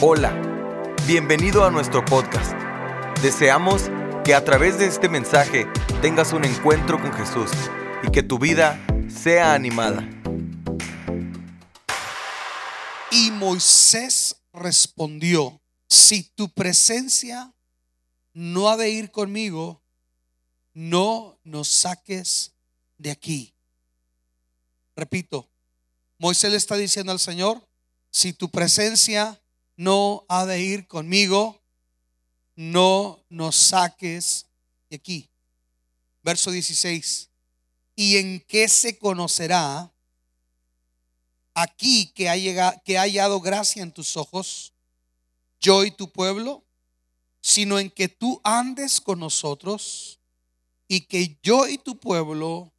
Hola, bienvenido a nuestro podcast. Deseamos que a través de este mensaje tengas un encuentro con Jesús y que tu vida sea animada. Y Moisés respondió, si tu presencia no ha de ir conmigo, no nos saques de aquí. Repito, Moisés le está diciendo al Señor, si tu presencia no ha de ir conmigo, no nos saques de aquí. Verso 16. ¿Y en qué se conocerá aquí que ha, llegado, que ha hallado gracia en tus ojos, yo y tu pueblo? Sino en que tú andes con nosotros y que yo y tu pueblo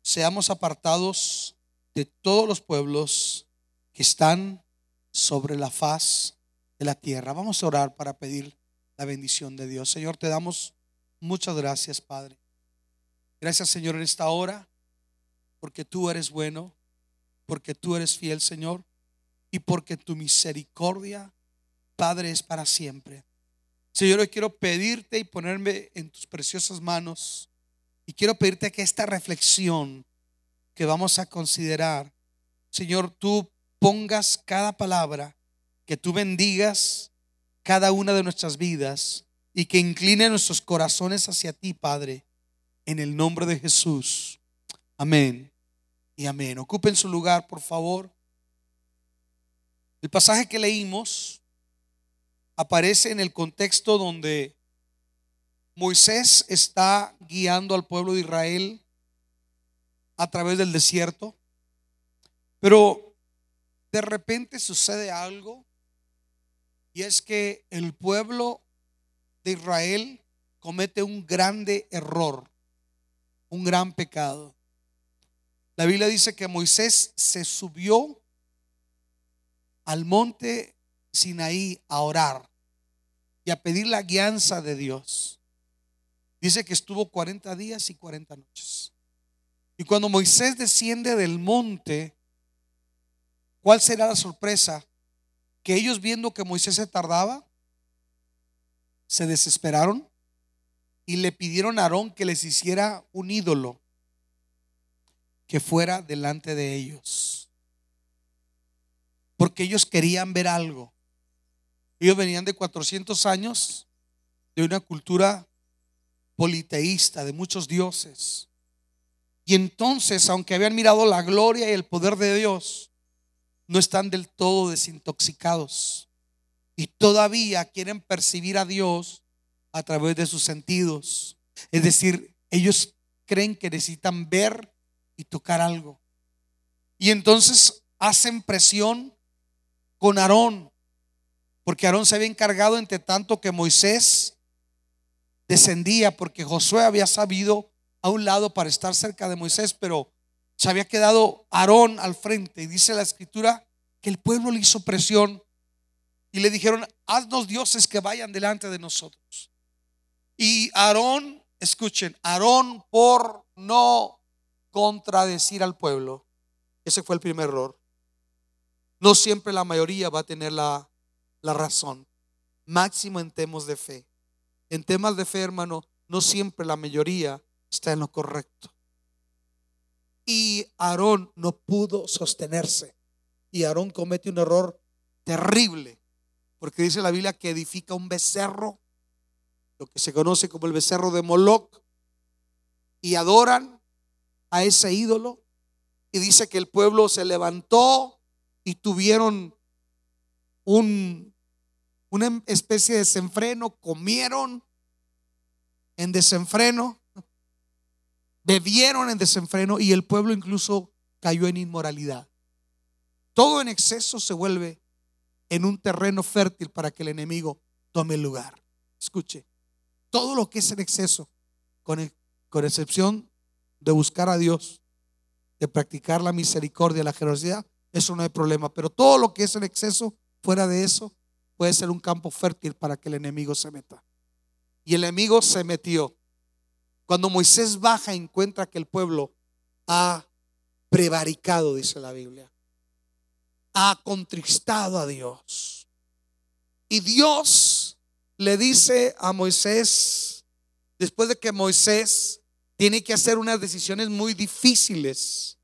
seamos apartados de todos los pueblos que están sobre la faz de la tierra. Vamos a orar para pedir la bendición de Dios. Señor, te damos muchas gracias, Padre. Gracias, Señor, en esta hora, porque tú eres bueno, porque tú eres fiel, Señor, y porque tu misericordia, Padre, es para siempre. Señor, hoy quiero pedirte y ponerme en tus preciosas manos. Y quiero pedirte que esta reflexión que vamos a considerar, Señor, tú pongas cada palabra que tú bendigas cada una de nuestras vidas y que incline nuestros corazones hacia ti, Padre, en el nombre de Jesús. Amén y amén. Ocupen su lugar, por favor. El pasaje que leímos aparece en el contexto donde Moisés está guiando al pueblo de Israel a través del desierto, pero de repente sucede algo y es que el pueblo de Israel comete un grande error, un gran pecado. La Biblia dice que Moisés se subió al monte Sinaí a orar y a pedir la guianza de Dios. Dice que estuvo 40 días y 40 noches. Y cuando Moisés desciende del monte, ¿cuál será la sorpresa? Que ellos viendo que Moisés se tardaba, se desesperaron y le pidieron a Aarón que les hiciera un ídolo que fuera delante de ellos. Porque ellos querían ver algo. Ellos venían de 400 años de una cultura politeísta, de muchos dioses. Y entonces, aunque habían mirado la gloria y el poder de Dios, no están del todo desintoxicados y todavía quieren percibir a Dios a través de sus sentidos. Es decir, ellos creen que necesitan ver y tocar algo. Y entonces hacen presión con Aarón, porque Aarón se había encargado entre tanto que Moisés descendía, porque Josué había sabido a un lado para estar cerca de Moisés, pero se había quedado Aarón al frente. Y dice la escritura que el pueblo le hizo presión y le dijeron, haznos dioses que vayan delante de nosotros. Y Aarón, escuchen, Aarón por no contradecir al pueblo, ese fue el primer error. No siempre la mayoría va a tener la, la razón, máximo en temas de fe. En temas de fe, hermano, no siempre la mayoría está en lo correcto y Aarón no pudo sostenerse. Y Aarón comete un error terrible, porque dice la Biblia que edifica un becerro, lo que se conoce como el becerro de Moloch, y adoran a ese ídolo. Y dice que el pueblo se levantó y tuvieron un, una especie de desenfreno, comieron en desenfreno bebieron en desenfreno y el pueblo incluso cayó en inmoralidad. Todo en exceso se vuelve en un terreno fértil para que el enemigo tome el lugar. Escuche, todo lo que es en exceso, con, con excepción de buscar a Dios, de practicar la misericordia, la generosidad, eso no hay problema. Pero todo lo que es en exceso, fuera de eso, puede ser un campo fértil para que el enemigo se meta. Y el enemigo se metió. Cuando Moisés baja, encuentra que el pueblo ha prevaricado, dice la Biblia. Ha contristado a Dios. Y Dios le dice a Moisés, después de que Moisés tiene que hacer unas decisiones muy difíciles,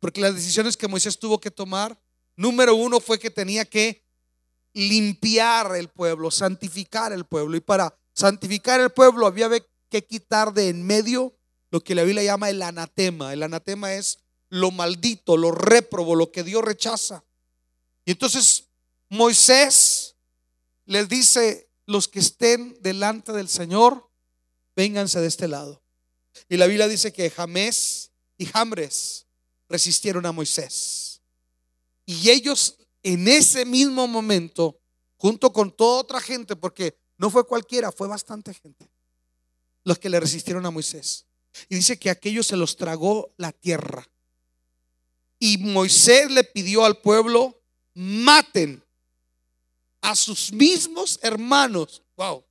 porque las decisiones que Moisés tuvo que tomar, número uno fue que tenía que limpiar el pueblo, santificar el pueblo. Y para santificar el pueblo había que quitar de en medio lo que la Biblia llama el anatema. El anatema es lo maldito, lo réprobo, lo que Dios rechaza. Y entonces Moisés les dice, los que estén delante del Señor, vénganse de este lado. Y la Biblia dice que Jamés y Jambres resistieron a Moisés. Y ellos en ese mismo momento, junto con toda otra gente, porque no fue cualquiera, fue bastante gente, los que le resistieron a Moisés. Y dice que aquellos se los tragó la tierra. Y Moisés le pidió al pueblo, maten a sus mismos hermanos. Wow,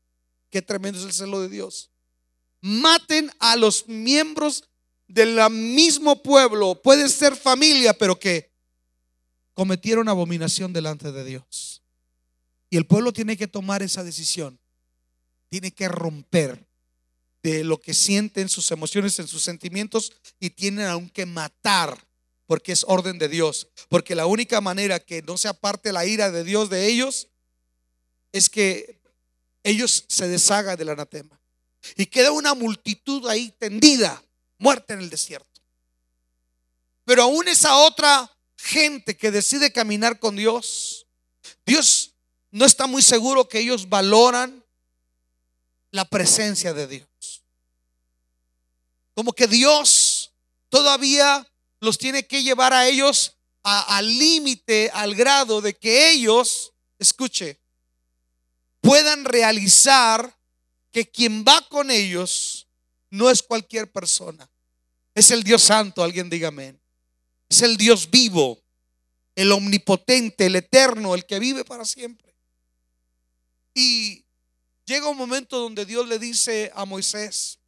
qué tremendo es el celo de Dios. Maten a los miembros del mismo pueblo. Puede ser familia, pero que cometieron abominación delante de Dios. Y el pueblo tiene que tomar esa decisión. Tiene que romper de lo que sienten sus emociones, en sus sentimientos y tienen aún que matar porque es orden de Dios. Porque la única manera que no se aparte la ira de Dios de ellos es que ellos se deshagan del anatema. Y queda una multitud ahí tendida, muerta en el desierto. Pero aún esa otra gente que decide caminar con Dios, Dios no está muy seguro que ellos valoran la presencia de Dios. Como que Dios todavía los tiene que llevar a ellos al límite, al grado de que ellos, escuche, puedan realizar que quien va con ellos no es cualquier persona. Es el Dios Santo, alguien diga amén. Es el Dios vivo, el omnipotente, el eterno, el que vive para siempre. Y llega un momento donde Dios le dice a Moisés,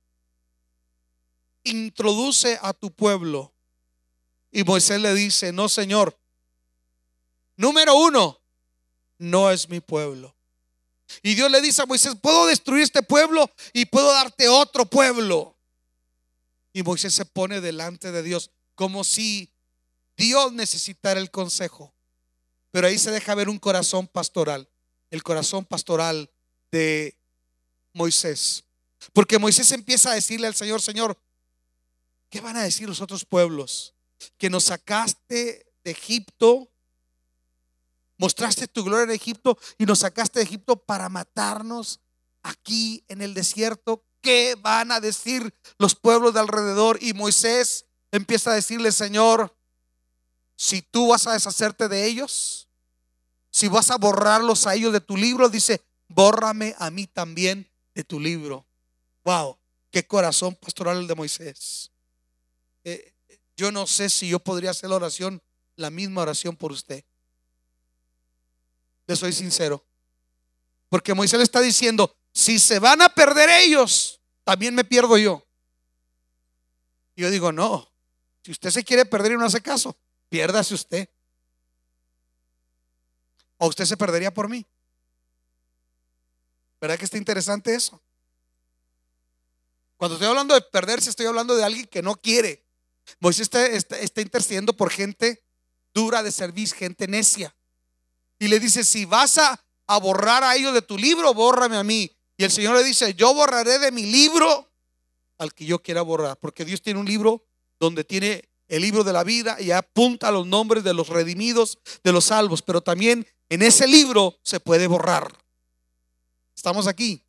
introduce a tu pueblo. Y Moisés le dice, no, Señor. Número uno, no es mi pueblo. Y Dios le dice a Moisés, puedo destruir este pueblo y puedo darte otro pueblo. Y Moisés se pone delante de Dios como si Dios necesitara el consejo. Pero ahí se deja ver un corazón pastoral, el corazón pastoral de Moisés. Porque Moisés empieza a decirle al Señor, Señor, ¿qué van a decir los otros pueblos? Que nos sacaste de Egipto, mostraste tu gloria en Egipto y nos sacaste de Egipto para matarnos aquí en el desierto. ¿Qué van a decir los pueblos de alrededor? Y Moisés empieza a decirle, Señor, si tú vas a deshacerte de ellos, si vas a borrarlos a ellos de tu libro, dice, bórrame a mí también de tu libro. Wow, qué corazón pastoral el de Moisés. Eh, yo no sé si yo podría hacer la oración, la misma oración por usted. Le soy sincero. Porque Moisés le está diciendo, si se van a perder ellos, también me pierdo yo. Y yo digo, no, si usted se quiere perder y no hace caso, Piérdase usted. O usted se perdería por mí. ¿Verdad que está interesante eso? Cuando estoy hablando de perderse, estoy hablando de alguien que no quiere. Moisés está, está, intercediendo por gente dura de servicio, gente necia. Y le dice, si vas a, a borrar a ellos de tu libro, bórrame a mí. Y el Señor le dice, yo borraré de mi libro al que yo quiera borrar. Porque Dios tiene un libro donde tiene el libro de la vida y apunta los nombres de los redimidos, de los salvos, pero también en ese libro se puede borrar. Estamos aquí.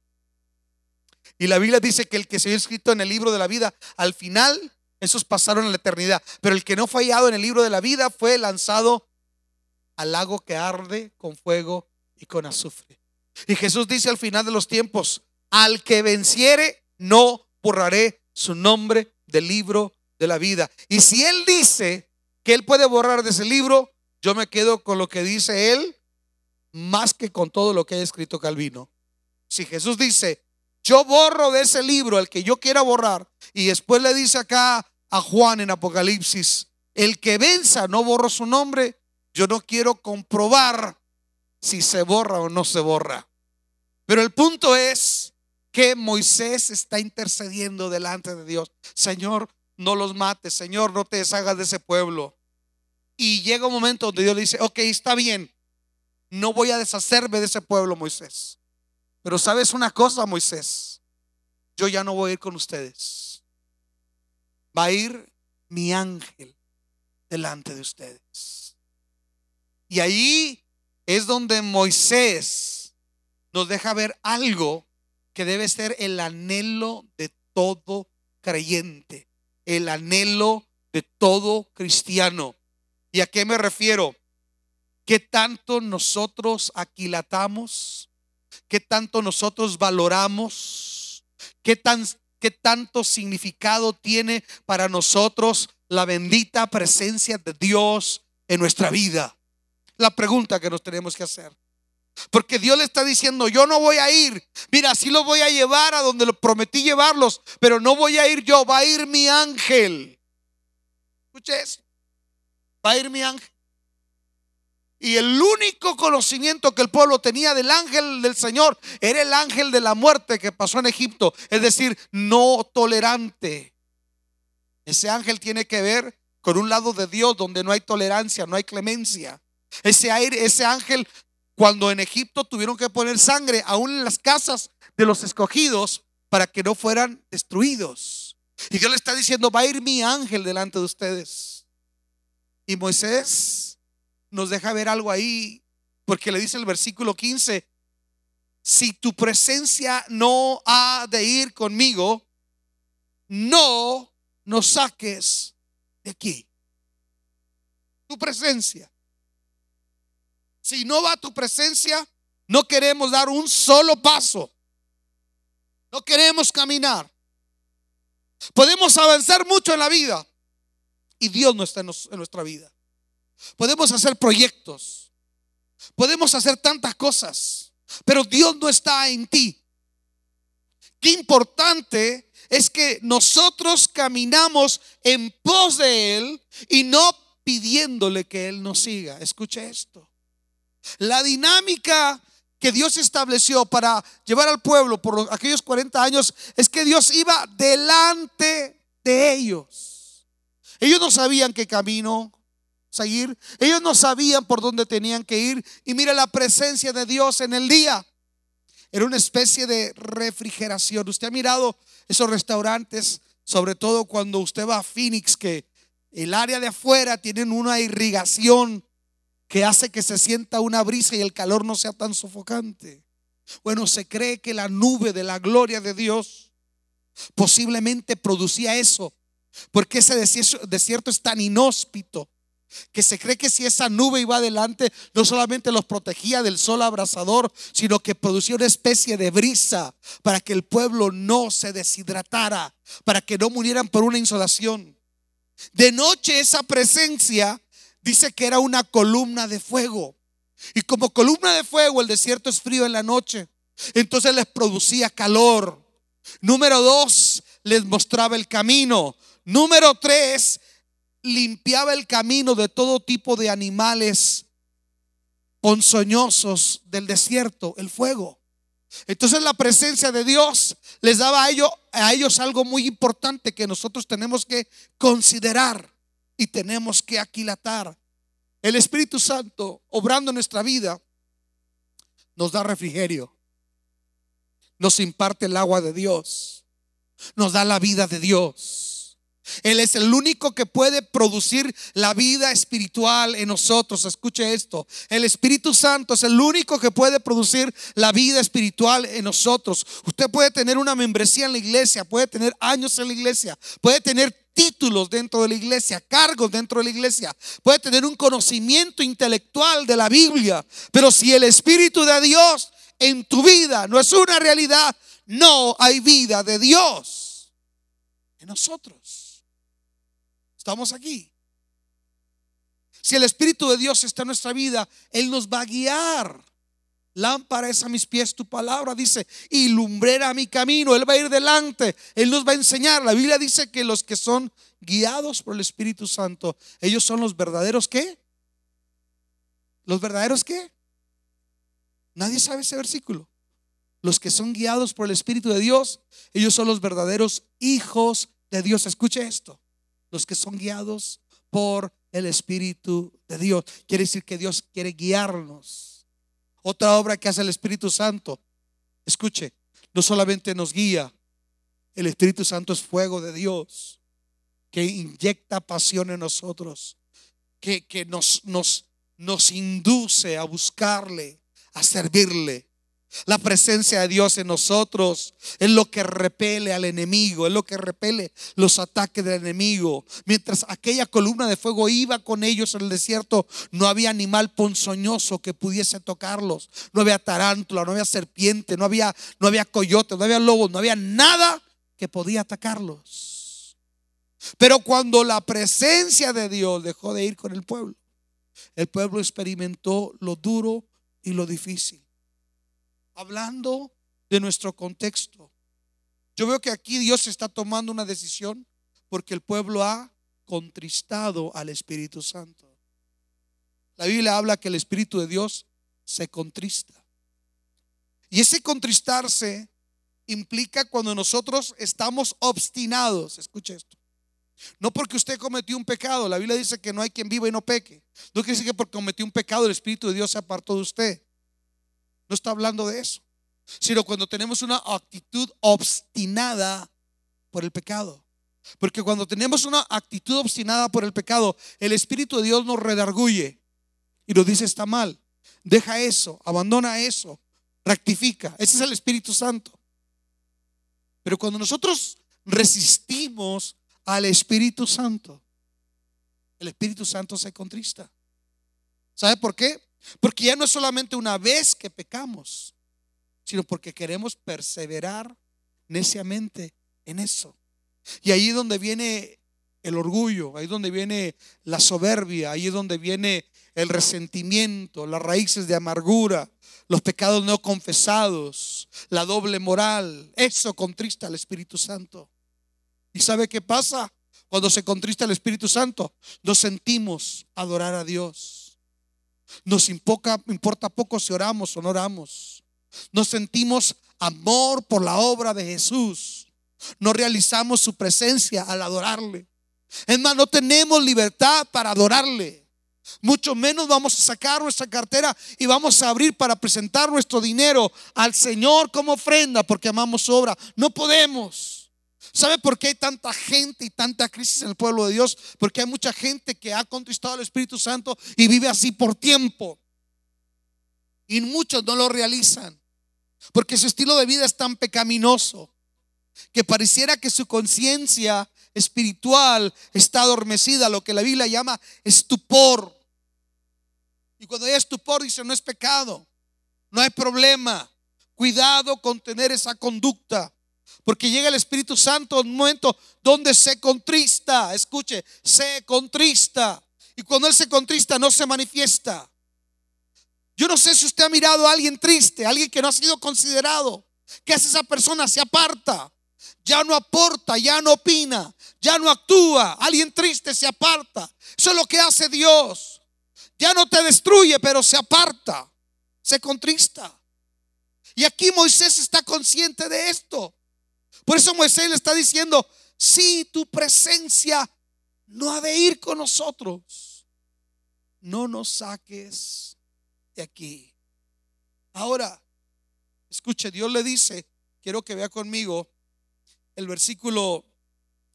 Y la Biblia dice que el que se ha escrito en el libro de la vida, al final, esos pasaron a la eternidad. Pero el que no fue hallado en el libro de la vida fue lanzado al lago que arde con fuego y con azufre. Y Jesús dice al final de los tiempos, al que venciere, no borraré su nombre del libro de la vida. Y si Él dice que Él puede borrar de ese libro, yo me quedo con lo que dice Él más que con todo lo que ha escrito Calvino. Si Jesús dice, yo borro de ese libro el que yo quiera borrar, y después le dice acá a Juan en Apocalipsis, el que venza no borro su nombre, yo no quiero comprobar si se borra o no se borra. Pero el punto es que Moisés está intercediendo delante de Dios. Señor, no los mates. Señor, no te deshagas de ese pueblo. Y llega un momento donde Dios le dice, ok, está bien. No voy a deshacerme de ese pueblo, Moisés. Pero sabes una cosa, Moisés. Yo ya no voy a ir con ustedes. Va a ir mi ángel delante de ustedes. Y ahí es donde Moisés nos deja ver algo que debe ser el anhelo de todo creyente, el anhelo de todo cristiano. ¿Y a qué me refiero? ¿Qué tanto nosotros aquilatamos? ¿Qué tanto nosotros valoramos? ¿Qué, tan, qué tanto significado tiene para nosotros la bendita presencia de Dios en nuestra vida? La pregunta que nos tenemos que hacer. Porque Dios le está diciendo, yo no voy a ir. Mira, sí lo voy a llevar a donde lo prometí llevarlos, pero no voy a ir yo, va a ir mi ángel. Escuche eso. Va a ir mi ángel. Y el único conocimiento que el pueblo tenía del ángel del Señor era el ángel de la muerte que pasó en Egipto, es decir, no tolerante. Ese ángel tiene que ver con un lado de Dios donde no hay tolerancia, no hay clemencia. Ese, aire, ese ángel, cuando en Egipto tuvieron que poner sangre aún en las casas de los escogidos para que no fueran destruidos. Y Dios le está diciendo, va a ir mi ángel delante de ustedes. Y Moisés nos deja ver algo ahí, porque le dice el versículo 15, si tu presencia no ha de ir conmigo, no nos saques de aquí. Tu presencia. Si no va tu presencia, no queremos dar un solo paso. No queremos caminar. Podemos avanzar mucho en la vida y Dios no está en, nuestra vida. Podemos hacer proyectos. Podemos hacer tantas cosas, pero Dios no está en ti. Qué importante es que nosotros caminamos en pos de Él y no pidiéndole que Él nos siga. Escuche esto. La dinámica que Dios estableció para llevar al pueblo por aquellos 40 años es que Dios iba delante de ellos. Ellos no sabían qué camino ellos no sabían por dónde tenían que ir. Y mira la presencia de Dios en el día. Era una especie de refrigeración. Usted ha mirado esos restaurantes, sobre todo cuando usted va a Phoenix, que el área de afuera tienen una irrigación que hace que se sienta una brisa y el calor no sea tan sofocante. Bueno, se cree que la nube de la gloria de Dios posiblemente producía eso, porque ese desierto es tan inhóspito que se cree que si esa nube iba adelante, no solamente los protegía del sol abrasador, sino que producía una especie de brisa para que el pueblo no se deshidratara, para que no murieran por una insolación. De noche esa presencia dice que era una columna de fuego. Y como columna de fuego, el desierto es frío en la noche. Entonces les producía calor. Número dos, les mostraba el camino. Número tres, limpiaba el camino de todo tipo de animales ponzoñosos del desierto, el fuego. Entonces la presencia de Dios les daba a ellos, a ellos algo muy importante que nosotros tenemos que considerar y tenemos que aquilatar. El Espíritu Santo, obrando nuestra vida, nos da refrigerio, nos imparte el agua de Dios, nos da la vida de Dios. Él es el único que puede producir la vida espiritual en nosotros. Escuche esto. El Espíritu Santo es el único que puede producir la vida espiritual en nosotros. Usted puede tener una membresía en la iglesia, puede tener años en la iglesia, puede tener títulos dentro de la iglesia, cargos dentro de la iglesia, puede tener un conocimiento intelectual de la Biblia, pero si el Espíritu de Dios en tu vida no es una realidad, no hay vida de Dios en nosotros. Estamos aquí. Si el Espíritu de Dios está en nuestra vida, Él nos va a guiar. Lámpara es a mis pies tu palabra, dice, y lumbrera mi camino. Él va a ir delante, Él nos va a enseñar. La Biblia dice que los que son guiados por el Espíritu Santo, ellos son los verdaderos qué? ¿Los verdaderos qué? Nadie sabe ese versículo. Los que son guiados por el Espíritu de Dios, ellos son los verdaderos hijos de Dios. Escuche esto. Los que son guiados por el Espíritu de Dios. Quiere decir que Dios quiere guiarnos. Otra obra que hace el Espíritu Santo. Escuche, no solamente nos guía, el Espíritu Santo es fuego de Dios que inyecta pasión en nosotros, que, que nos, nos, nos induce a buscarle, a servirle. La presencia de Dios en nosotros es lo que repele al enemigo, es lo que repele los ataques del enemigo. Mientras aquella columna de fuego iba con ellos en el desierto, no había animal ponzoñoso que pudiese tocarlos. No había tarántula, no había serpiente, no había, no había coyote, no había lobos, no había nada que podía atacarlos. Pero cuando la presencia de Dios dejó de ir con el pueblo, el pueblo experimentó lo duro y lo difícil. Hablando de nuestro contexto, yo veo que aquí Dios está tomando una decisión porque el pueblo ha contristado al Espíritu Santo. La Biblia habla que el Espíritu de Dios se contrista. Y ese contristarse implica cuando nosotros estamos obstinados. Escuche esto. No porque usted cometió un pecado, la Biblia dice que no hay quien viva y no peque. No quiere decir que porque cometió un pecado el Espíritu de Dios se apartó de usted. No está hablando de eso. Sino cuando tenemos una actitud obstinada por el pecado. Porque cuando tenemos una actitud obstinada por el pecado, el Espíritu de Dios nos redarguye y nos dice está mal. Deja eso, abandona eso, rectifica. Ese es el Espíritu Santo. Pero cuando nosotros resistimos al Espíritu Santo, el Espíritu Santo se contrista. ¿Sabe por qué? Porque ya no es solamente una vez que pecamos, sino porque queremos perseverar neciamente en eso. Y ahí es donde viene el orgullo, ahí donde viene la soberbia, ahí donde viene el resentimiento, las raíces de amargura, los pecados no confesados, la doble moral. Eso contrista al Espíritu Santo. ¿Y sabe qué pasa? Cuando se contrista el Espíritu Santo, nos sentimos adorar a Dios. Nos importa, poco si oramos o no oramos. Nos sentimos amor por la obra de Jesús. No realizamos su presencia al adorarle. Es más, no tenemos libertad para adorarle. Mucho menos vamos a sacar nuestra cartera y vamos a abrir para presentar nuestro dinero al Señor como ofrenda porque amamos su obra. No podemos. ¿Sabe por qué hay tanta gente y tanta crisis en el pueblo de Dios? Porque hay mucha gente que ha contristado al Espíritu Santo y vive así por tiempo. Y muchos no lo realizan. Porque su estilo de vida es tan pecaminoso que pareciera que su conciencia espiritual está adormecida, lo que la Biblia llama estupor. Y cuando hay estupor, dice, no es pecado, no hay problema. Cuidado con tener esa conducta. Porque llega el Espíritu Santo en un momento donde se contrista. Escuche, se contrista. Y cuando Él se contrista, no se manifiesta. Yo no sé si usted ha mirado a alguien triste, alguien que no ha sido considerado. ¿Qué hace esa persona? Se aparta. Ya no aporta, ya no opina, ya no actúa. Alguien triste se aparta. Eso es lo que hace Dios. Ya no te destruye, pero se aparta, se contrista. Y aquí Moisés está consciente de esto. Por eso Moisés le está diciendo, si tu presencia no ha de ir con nosotros, no nos saques de aquí. Ahora, escuche, Dios le dice, quiero que vea conmigo el versículo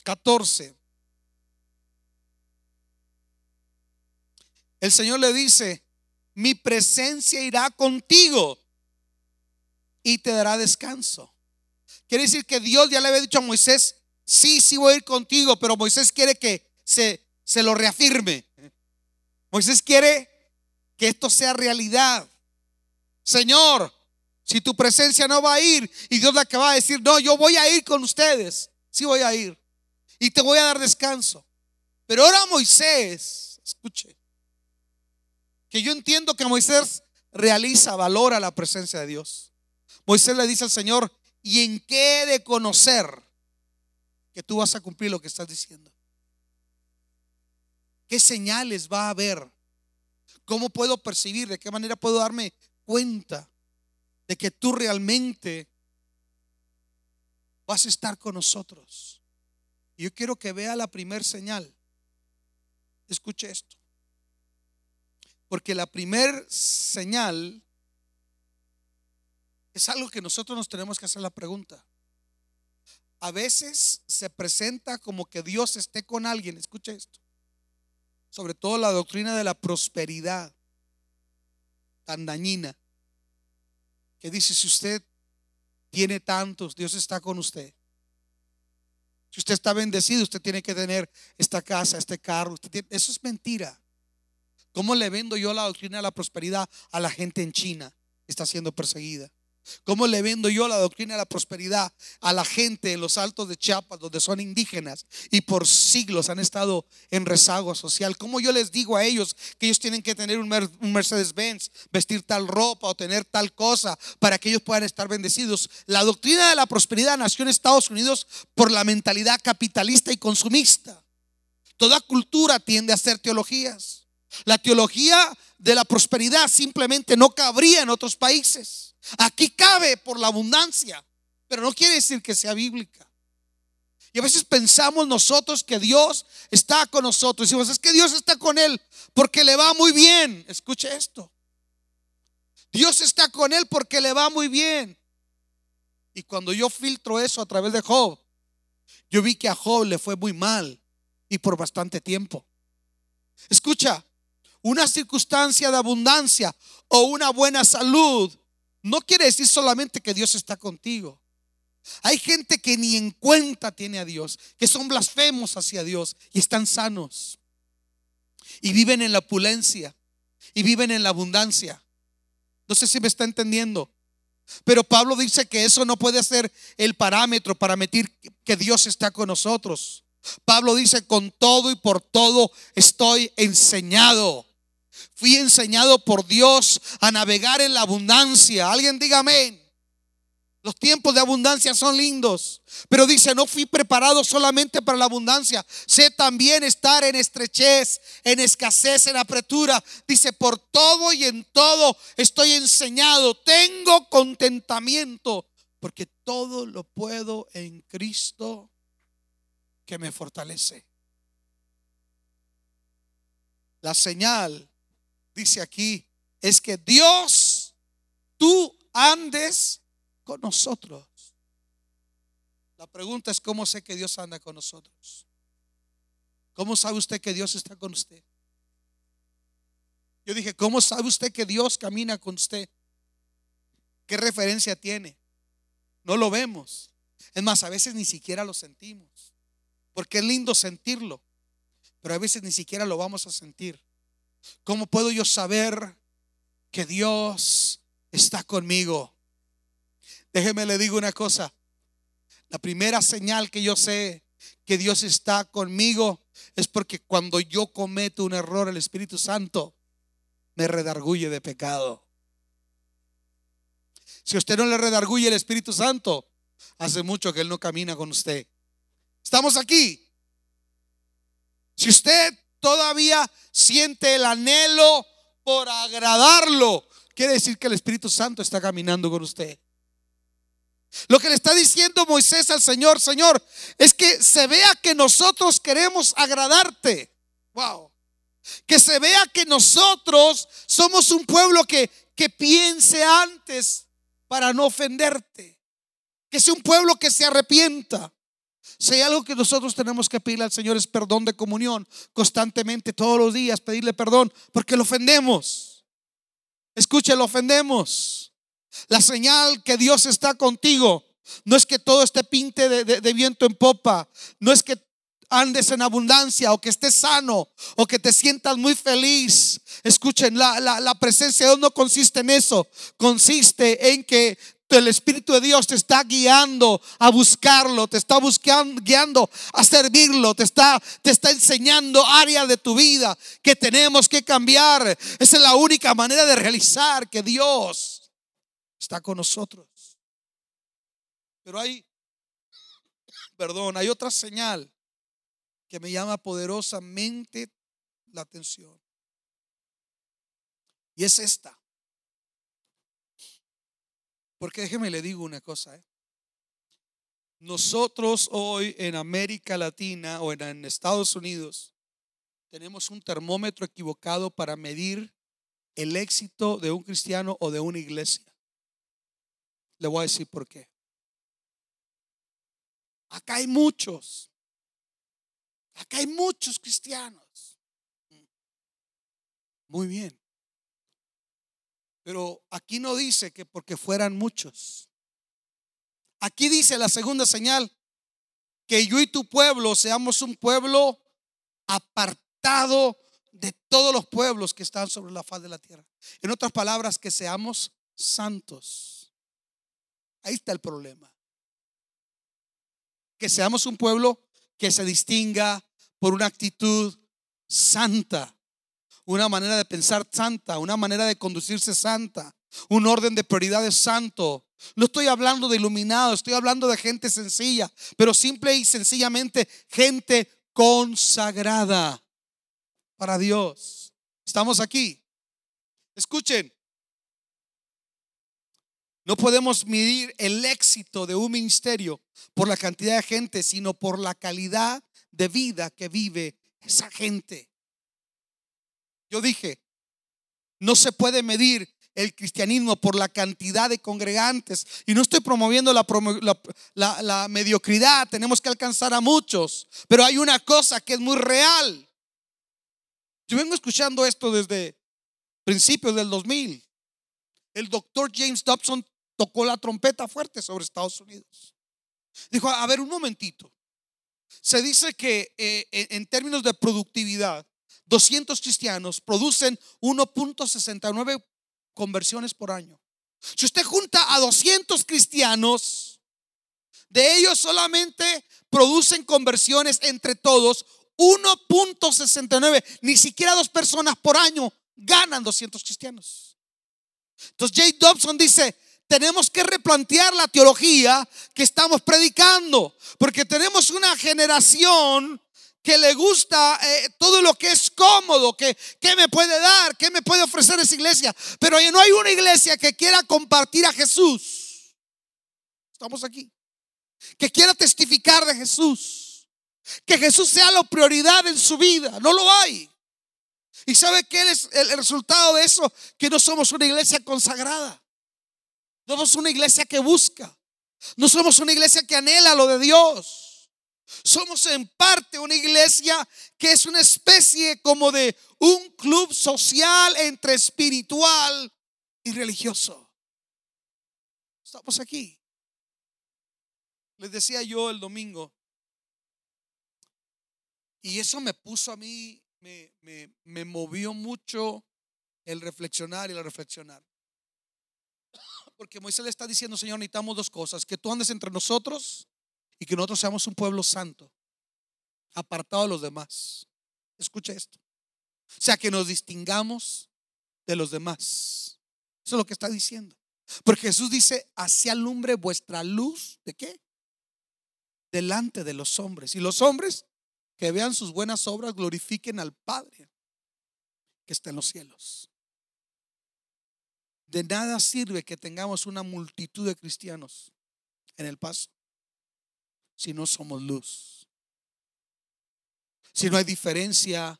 14. el Señor le dice, mi presencia irá contigo y te dará descanso. Quiere decir que Dios ya le había dicho a Moisés, sí, sí voy a ir contigo, pero Moisés quiere que se, se lo reafirme. Moisés quiere que esto sea realidad. Señor, si tu presencia no va a ir y Dios le acaba de decir, no, yo voy a ir con ustedes, sí voy a ir y te voy a dar descanso. Pero ahora Moisés, escuche, que yo entiendo que Moisés realiza, valora la presencia de Dios. Moisés le dice al Señor, ¿y en qué he de conocer que tú vas a cumplir lo que estás diciendo? ¿Qué señales va a haber? ¿Cómo puedo percibir? ¿De qué manera puedo darme cuenta de que tú realmente vas a estar con nosotros. Y yo quiero que vea la primer señal. Escuche esto. Porque la primer señal es algo que nosotros nos tenemos que hacer la pregunta. A veces se presenta como que Dios esté con alguien. Escuche esto. Sobre todo la doctrina de la prosperidad tan dañina que dice si usted tiene tantos, Dios está con usted. Si usted está bendecido, usted tiene que tener esta casa, este carro. eso es mentira. ¿Cómo le vendo yo la doctrina de la prosperidad a la gente en China está siendo perseguida? ¿Cómo le vendo yo la doctrina de la prosperidad a la gente en los altos de Chiapas, donde son indígenas y por siglos han estado en rezago social? ¿Cómo yo les digo a ellos que ellos tienen que tener un Mercedes-Benz, vestir tal ropa o tener tal cosa para que ellos puedan estar bendecidos? La doctrina de la prosperidad nació en Estados Unidos por la mentalidad capitalista y consumista. Toda cultura tiende a hacer teologías. La teología de la prosperidad simplemente no cabría en otros países. Aquí cabe por la abundancia, pero no quiere decir que sea bíblica. Y a veces pensamos nosotros que Dios está con nosotros. Decimos, es que Dios está con él porque le va muy bien. Escuche esto. Dios está con él porque le va muy bien. Y cuando yo filtro eso a través de Job, yo vi que a Job le fue muy mal y por bastante tiempo. Escucha, una circunstancia de abundancia o una buena salud no quiere decir solamente que Dios está contigo. Hay gente que ni en cuenta tiene a Dios, que son blasfemos hacia Dios y están sanos. Y viven en la opulencia y viven en la abundancia. No sé si me está entendiendo. Pero Pablo dice que eso no puede ser el parámetro para medir que Dios está con nosotros. Pablo dice, con todo y por todo estoy enseñado. Fui enseñado por Dios a navegar en la abundancia. Alguien diga amén. Los tiempos de abundancia son lindos, pero dice, no fui preparado solamente para la abundancia, sé también estar en estrechez, en escasez, en apretura. Dice, por todo y en todo estoy enseñado, tengo contentamiento, porque todo lo puedo en Cristo que me fortalece. La señal dice aquí, es que Dios, tú andes con nosotros. La pregunta es, ¿cómo sé que Dios anda con nosotros? ¿Cómo sabe usted que Dios está con usted? Yo dije, ¿cómo sabe usted que Dios camina con usted? ¿Qué referencia tiene? No lo vemos. Es más, a veces ni siquiera lo sentimos. Porque es lindo sentirlo, pero a veces ni siquiera lo vamos a sentir. ¿Cómo puedo yo saber que Dios está conmigo? Déjeme le digo una cosa. La primera señal que yo sé que Dios está conmigo es porque cuando yo cometo un error, el Espíritu Santo me redarguye de pecado. Si usted no le redarguye el Espíritu Santo, hace mucho que Él no camina con usted. Estamos aquí. Si usted todavía siente el anhelo por agradarlo, quiere decir que el Espíritu Santo está caminando con usted. Lo que le está diciendo Moisés al Señor, Señor, es que se vea que nosotros queremos agradarte. Wow. Que se vea que nosotros somos un pueblo que, que piense antes para no ofenderte. Que sea un pueblo que se arrepienta. Si hay algo que nosotros tenemos que pedirle al Señor es perdón de comunión constantemente, todos los días, pedirle perdón porque lo ofendemos. Escuche, lo ofendemos. La señal que Dios está contigo no es que todo esté pinte de, viento en popa, no es que andes en abundancia o que estés sano o que te sientas muy feliz. Escuchen, la, la, presencia de Dios no consiste en eso, consiste en que el Espíritu de Dios te está guiando a buscarlo, te está buscando, guiando a servirlo, te está, te está enseñando áreas de tu vida que tenemos que cambiar. Esa es la única manera de realizar que Dios está con nosotros. Pero hay, perdón, hay otra señal que me llama poderosamente la atención. Y es esta. Porque déjeme le digo una cosa. ¿eh? Nosotros hoy en América Latina o en Estados Unidos tenemos un termómetro equivocado para medir el éxito de un cristiano o de una iglesia. Le voy a decir por qué. Acá hay muchos. Acá hay muchos cristianos. Muy bien. Pero aquí no dice que porque fueran muchos. Aquí dice la segunda señal, que yo y tu pueblo seamos un pueblo apartado de todos los pueblos que están sobre la faz de la tierra. En otras palabras, que seamos santos. Ahí está el problema. Que seamos un pueblo que se distinga por una actitud santa una manera de pensar santa, una manera de conducirse santa, un orden de prioridades santo. No estoy hablando de iluminado, estoy hablando de gente sencilla, pero simple y sencillamente gente consagrada para Dios. Estamos aquí. Escuchen, no podemos medir el éxito de un ministerio por la cantidad de gente, sino por la calidad de vida que vive esa gente. Yo dije, no se puede medir el cristianismo por la cantidad de congregantes. Y no estoy promoviendo la, mediocridad, tenemos que alcanzar a muchos. Pero hay una cosa que es muy real. Yo vengo escuchando esto desde principios del 2000. El doctor James Dobson tocó la trompeta fuerte sobre Estados Unidos. Dijo, a ver, un momentito. Se dice que eh, en términos de productividad, 200 cristianos producen 1.69 conversiones por año. Si usted junta a 200 cristianos, de ellos solamente producen conversiones entre todos 1.69, ni siquiera dos personas por año ganan 200 cristianos. Entonces Jay Dobson dice, tenemos que replantear la teología que estamos predicando, porque tenemos una generación que le gusta eh, todo lo que es cómodo, que, que me puede dar, que me puede ofrecer esa iglesia. Pero no hay una iglesia que quiera compartir a Jesús. Estamos aquí. Que quiera testificar de Jesús. Que Jesús sea la prioridad en su vida. No lo hay. ¿Y sabe qué es el resultado de eso? Que no somos una iglesia consagrada. No somos una iglesia que busca. No somos una iglesia que anhela lo de Dios. Somos en parte una iglesia que es una especie como de un club social entre espiritual y religioso. Estamos aquí. Les decía yo el domingo, y eso me puso a mí, me, me, movió mucho el reflexionar y el reflexionar. Porque Moisés le está diciendo, Señor, necesitamos dos cosas, que tú andes entre nosotros y que nosotros seamos un pueblo santo, apartado de los demás. Escucha esto. O sea, que nos distingamos de los demás. Eso es lo que está diciendo. Porque Jesús dice, así alumbre vuestra luz, ¿de qué? Delante de los hombres. Y los hombres que vean sus buenas obras glorifiquen al Padre que está en los cielos. De nada sirve que tengamos una multitud de cristianos en el paso si no somos luz. Si no hay diferencia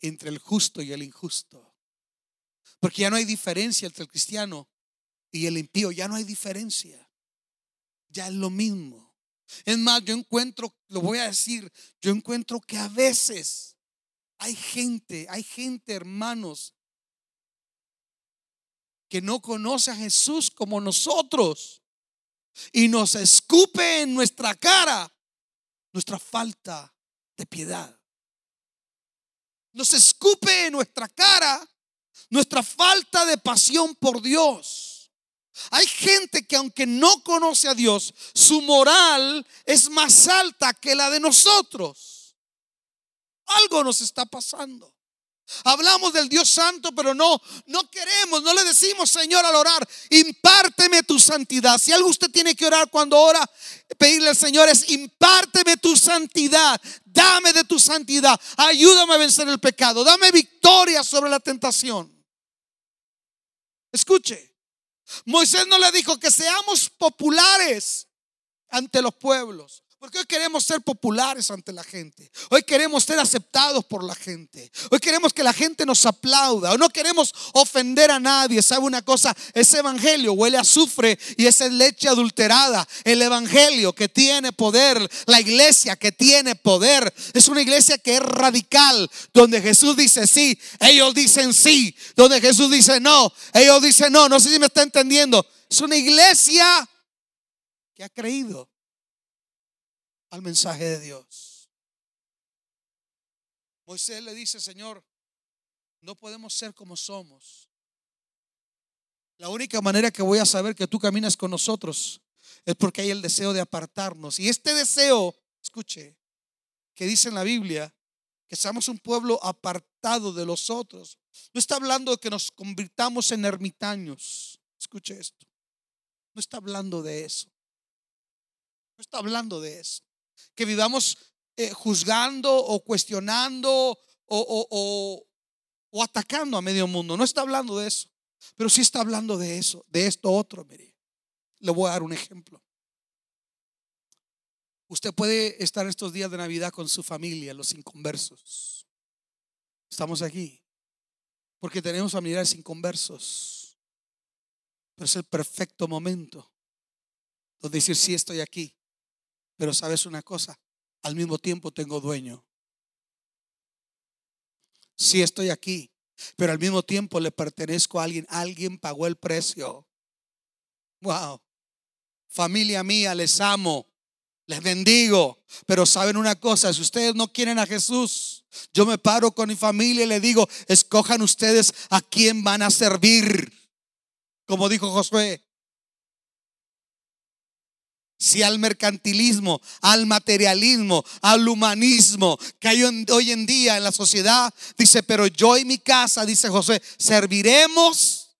entre el justo y el injusto. Porque ya no hay diferencia entre el cristiano y el impío. Ya no hay diferencia. Ya es lo mismo. Es más, yo encuentro, lo voy a decir, yo encuentro que a veces hay gente, hay gente, hermanos, que no conoce a Jesús como nosotros y nos escupe en nuestra cara nuestra falta de piedad. Nos escupe en nuestra cara nuestra falta de pasión por Dios. Hay gente que aunque no conoce a Dios, su moral es más alta que la de nosotros. Algo nos está pasando. Hablamos del Dios Santo, pero no, no queremos, no le decimos, Señor, al orar, impárteme tu santidad. Si algo usted tiene que orar cuando ora, pedirle al Señor es, impárteme tu santidad, dame de tu santidad, ayúdame a vencer el pecado, dame victoria sobre la tentación. Escuche, Moisés no le dijo que seamos populares ante los pueblos. Porque hoy queremos ser populares ante la gente. Hoy queremos ser aceptados por la gente. Hoy queremos que la gente nos aplauda. No queremos ofender a nadie. ¿Sabe una cosa? Ese evangelio huele a azufre y esa es leche adulterada. El evangelio que tiene poder. La iglesia que tiene poder. Es una iglesia que es radical. Donde Jesús dice sí. Ellos dicen sí. Donde Jesús dice no. Ellos dicen no. No sé si me está entendiendo. Es una iglesia que ha creído al mensaje de Dios. Moisés le dice, Señor, no podemos ser como somos. La única manera que voy a saber que tú caminas con nosotros es porque hay el deseo de apartarnos. Y este deseo, escuche, que dice en la Biblia, que seamos un pueblo apartado de los otros. No está hablando de que nos convirtamos en ermitaños. Escuche esto. No está hablando de eso. No está hablando de eso que vivamos eh, juzgando o cuestionando o, o, atacando a medio mundo. No está hablando de eso, pero sí está hablando de eso, de esto otro. Mire, le voy a dar un ejemplo. Usted puede estar estos días de Navidad con su familia, los inconversos. Estamos aquí porque tenemos familiares inconversos. Pero es el perfecto momento donde decir, sí, estoy aquí. Pero sabes una cosa, al mismo tiempo tengo dueño. Sí estoy aquí, pero al mismo tiempo le pertenezco a alguien. Alguien pagó el precio. Wow. Familia mía, les amo. Les bendigo. Pero saben una cosa, si ustedes no quieren a Jesús, yo me paro con mi familia y le digo, escojan ustedes a quién van a servir. Como dijo Josué, si al mercantilismo, al materialismo, al humanismo que hay hoy en día en la sociedad, dice, pero yo y mi casa, dice José, serviremos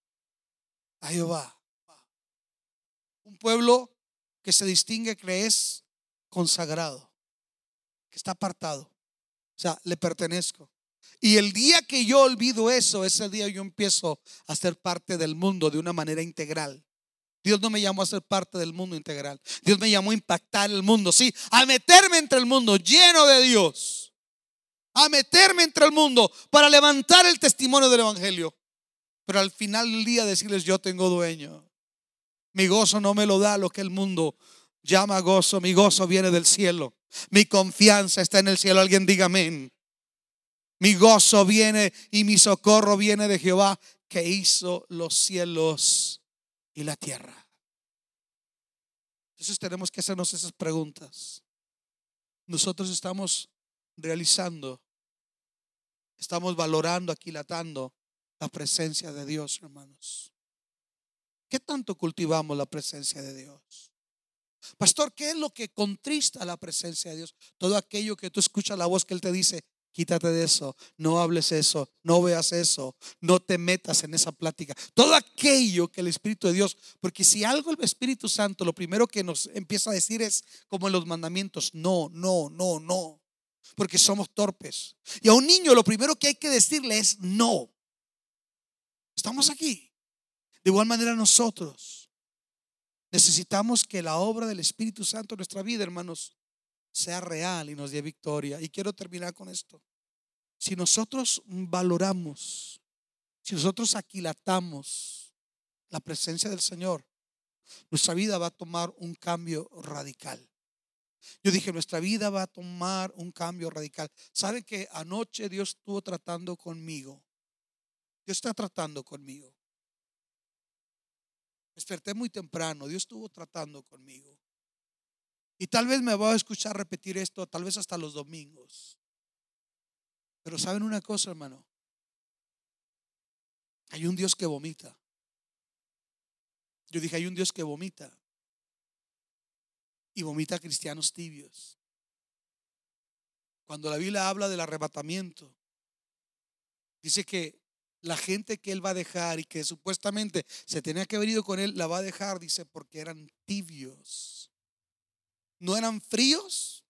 a Jehová. Un pueblo que se distingue, que es consagrado, que está apartado. O sea, le pertenezco. Y el día que yo olvido eso, ese día yo empiezo a ser parte del mundo de una manera integral. Dios no me llamó a ser parte del mundo integral. Dios me llamó a impactar el mundo, sí, a meterme entre el mundo lleno de Dios. A meterme entre el mundo para levantar el testimonio del Evangelio. Pero al final del día decirles, yo tengo dueño. Mi gozo no me lo da lo que el mundo llama gozo. Mi gozo viene del cielo. Mi confianza está en el cielo. Alguien diga amén. Mi gozo viene y mi socorro viene de Jehová que hizo los cielos y la tierra. Entonces tenemos que hacernos esas preguntas. Nosotros estamos realizando, estamos valorando, aquilatando la presencia de Dios, hermanos. ¿Qué tanto cultivamos la presencia de Dios? Pastor, ¿qué es lo que contrista la presencia de Dios? Todo aquello que tú escuchas la voz que Él te dice, Quítate de eso, no hables eso, no veas eso, no te metas en esa plática. Todo aquello que el Espíritu de Dios, porque si algo el Espíritu Santo lo primero que nos empieza a decir es como en los mandamientos, no, no, no, no, porque somos torpes. Y a un niño lo primero que hay que decirle es no. Estamos aquí. De igual manera nosotros necesitamos que la obra del Espíritu Santo en nuestra vida, hermanos, sea real y nos dé victoria. Y quiero terminar con esto. Si nosotros valoramos, si nosotros aquilatamos la presencia del Señor, nuestra vida va a tomar un cambio radical. Yo dije, nuestra vida va a tomar un cambio radical. ¿Saben que anoche Dios estuvo tratando conmigo? Dios está tratando conmigo. Desperté muy temprano, Dios estuvo tratando conmigo. Y tal vez me va a escuchar repetir esto, tal vez hasta los domingos. Pero saben una cosa, hermano. Hay un Dios que vomita. Yo dije, hay un Dios que vomita. Y vomita a cristianos tibios. Cuando la Biblia habla del arrebatamiento, dice que la gente que él va a dejar y que supuestamente se tenía que haber ido con él, la va a dejar, dice, porque eran tibios no eran fríos,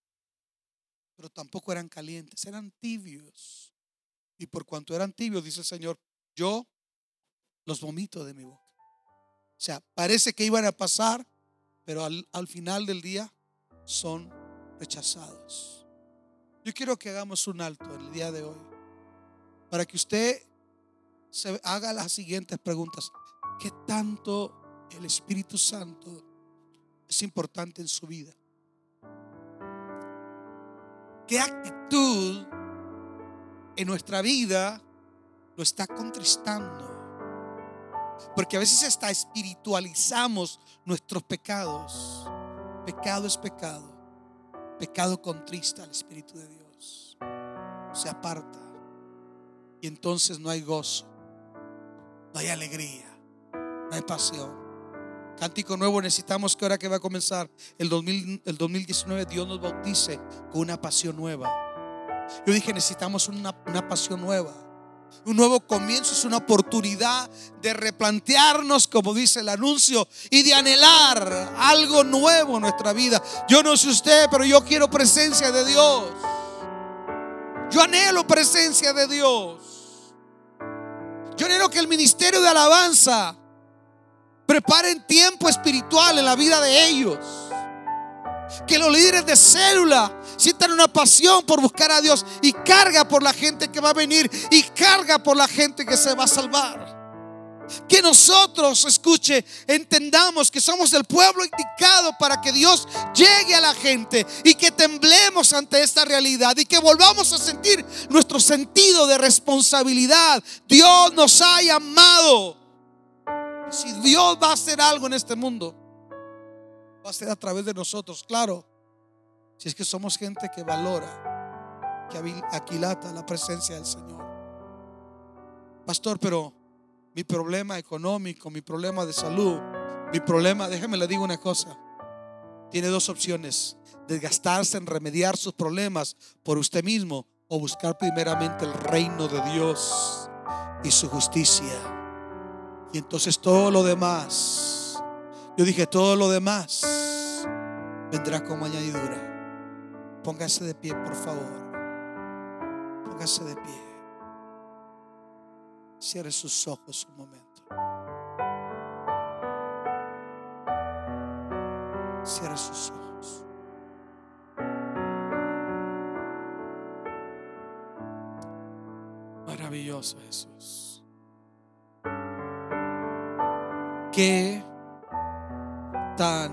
pero tampoco eran calientes, eran tibios. Y por cuanto eran tibios, dice el Señor, yo los vomito de mi boca. O sea, parece que iban a pasar, pero al, al final del día son rechazados. Yo quiero que hagamos un alto el día de hoy para que usted se haga las siguientes preguntas. ¿Qué tanto el Espíritu Santo es importante en su vida? ¿Qué actitud en nuestra vida lo está contristando? Porque a veces hasta espiritualizamos nuestros pecados. Pecado es pecado. Pecado contrista al Espíritu de Dios. Se aparta. Y entonces no hay gozo. No hay alegría. No hay pasión. Cántico nuevo necesitamos que ahora que va a comenzar el, 2000, el 2019 Dios nos bautice con una pasión nueva. Yo dije necesitamos una, una pasión nueva. Un nuevo comienzo es una oportunidad de replantearnos, como dice el anuncio, y de anhelar algo nuevo en nuestra vida. Yo no sé usted, pero yo quiero presencia de Dios. Yo anhelo presencia de Dios. Yo anhelo que el ministerio de alabanza preparen tiempo espiritual en la vida de ellos. Que los líderes de célula sientan una pasión por buscar a Dios y carga por la gente que va a venir y carga por la gente que se va a salvar. Que nosotros, escuche, entendamos que somos el pueblo indicado para que Dios llegue a la gente y que temblemos ante esta realidad y que volvamos a sentir nuestro sentido de responsabilidad. Dios nos ha llamado. Si Dios va a hacer algo en este mundo, va a ser a través de nosotros, claro. Si es que somos gente que valora, que aquilata la presencia del Señor. Pastor, pero mi problema económico, mi problema de salud, mi problema, déjeme le digo una cosa. Tiene dos opciones: desgastarse en remediar sus problemas por usted mismo o buscar primeramente el reino de Dios y su justicia. Y entonces todo lo demás, yo dije, todo lo demás vendrá como añadidura. Póngase de pie, por favor. Póngase de pie. Cierre sus ojos un momento. Cierre sus ojos. Maravilloso Jesús. Qué tan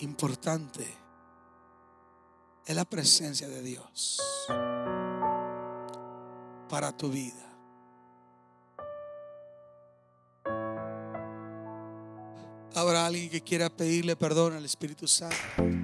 importante es la presencia de Dios para tu vida. Habrá alguien que quiera pedirle perdón al Espíritu Santo.